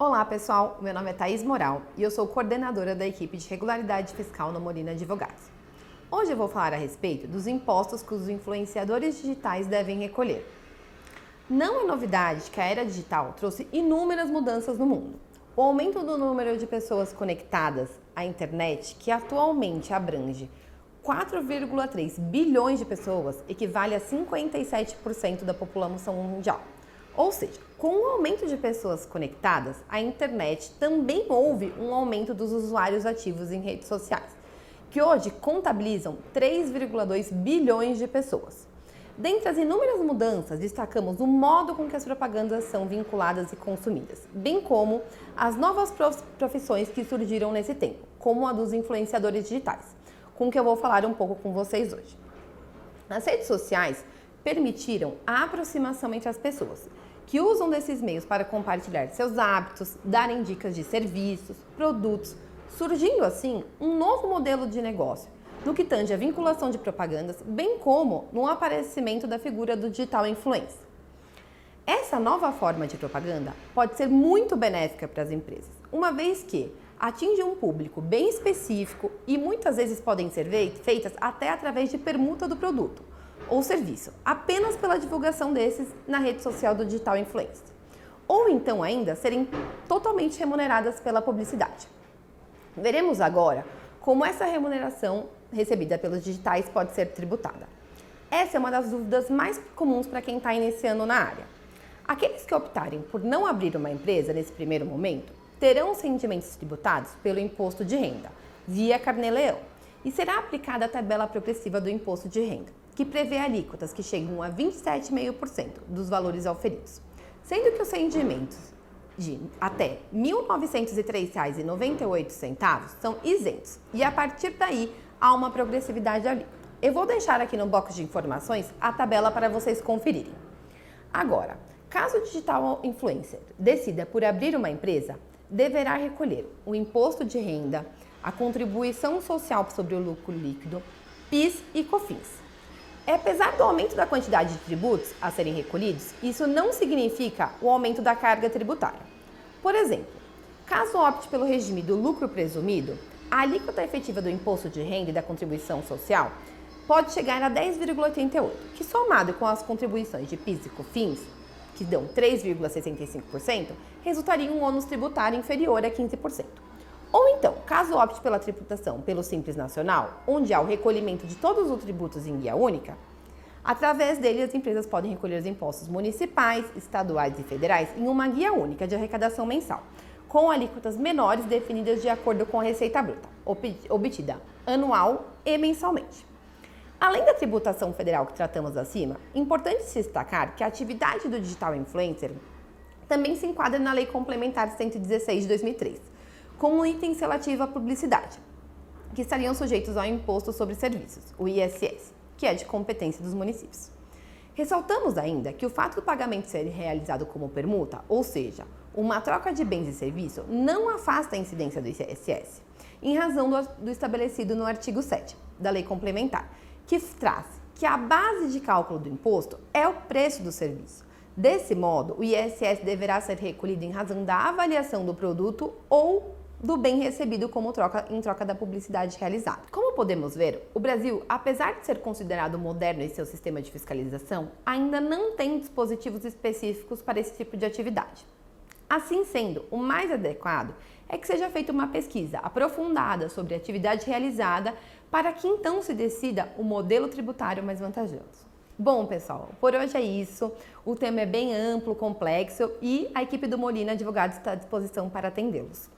Olá pessoal, meu nome é Thaís Moral e eu sou coordenadora da equipe de regularidade fiscal no Molina Advogados. Hoje eu vou falar a respeito dos impostos que os influenciadores digitais devem recolher. Não é novidade que a era digital trouxe inúmeras mudanças no mundo. O aumento do número de pessoas conectadas à internet, que atualmente abrange 4,3 bilhões de pessoas, equivale a 57% da população mundial. Ou seja, com o aumento de pessoas conectadas, a internet também houve um aumento dos usuários ativos em redes sociais, que hoje contabilizam 3,2 bilhões de pessoas. Dentre as inúmeras mudanças, destacamos o modo com que as propagandas são vinculadas e consumidas, bem como as novas profissões que surgiram nesse tempo, como a dos influenciadores digitais, com que eu vou falar um pouco com vocês hoje. As redes sociais permitiram a aproximação entre as pessoas, que usam desses meios para compartilhar seus hábitos, darem dicas de serviços, produtos, surgindo assim um novo modelo de negócio no que tange a vinculação de propagandas, bem como no aparecimento da figura do digital influencer. Essa nova forma de propaganda pode ser muito benéfica para as empresas, uma vez que atinge um público bem específico e muitas vezes podem ser feitas até através de permuta do produto ou serviço, apenas pela divulgação desses na rede social do digital influencer. Ou então ainda serem totalmente remuneradas pela publicidade. Veremos agora como essa remuneração recebida pelos digitais pode ser tributada. Essa é uma das dúvidas mais comuns para quem está iniciando na área. Aqueles que optarem por não abrir uma empresa nesse primeiro momento terão os rendimentos tributados pelo imposto de renda, via Carnê-Leão, e será aplicada a tabela progressiva do imposto de renda, que prevê alíquotas que chegam a 27,5% dos valores auferidos, sendo que os rendimentos de até R$ 1.903,98 são isentos e a partir daí há uma progressividade ali. Eu vou deixar aqui no box de informações a tabela para vocês conferirem. Agora, caso o digital influencer decida por abrir uma empresa, deverá recolher o imposto de renda, a contribuição social sobre o lucro líquido, PIS e COFINS. Apesar do aumento da quantidade de tributos a serem recolhidos, isso não significa o aumento da carga tributária. Por exemplo, caso opte pelo regime do lucro presumido, a alíquota efetiva do imposto de renda e da contribuição social pode chegar a 10,88, que somado com as contribuições de PIS e COFINS, que dão 3,65%, resultaria em um ônus tributário inferior a 15%. Ou então, caso opte pela tributação pelo Simples Nacional, onde há o recolhimento de todos os tributos em guia única, através dele as empresas podem recolher os impostos municipais, estaduais e federais em uma guia única de arrecadação mensal, com alíquotas menores definidas de acordo com a receita bruta, obtida anual e mensalmente. Além da tributação federal que tratamos acima, importante se destacar que a atividade do digital influencer também se enquadra na Lei Complementar 116 de 2003, como itens relativos à publicidade, que estariam sujeitos ao Imposto sobre Serviços, o ISS, que é de competência dos municípios. Ressaltamos ainda que o fato do pagamento ser realizado como permuta, ou seja, uma troca de bens e serviço, não afasta a incidência do ISS, em razão do estabelecido no artigo 7 da Lei Complementar, que traz que a base de cálculo do imposto é o preço do serviço. Desse modo, o ISS deverá ser recolhido em razão da avaliação do produto ou do bem recebido como troca em troca da publicidade realizada. Como podemos ver, o Brasil, apesar de ser considerado moderno em seu sistema de fiscalização, ainda não tem dispositivos específicos para esse tipo de atividade. Assim sendo, o mais adequado é que seja feita uma pesquisa aprofundada sobre a atividade realizada para que então se decida o modelo tributário mais vantajoso. Bom, pessoal, por hoje é isso. O tema é bem amplo, complexo e a equipe do Molina Advogados está à disposição para atendê-los.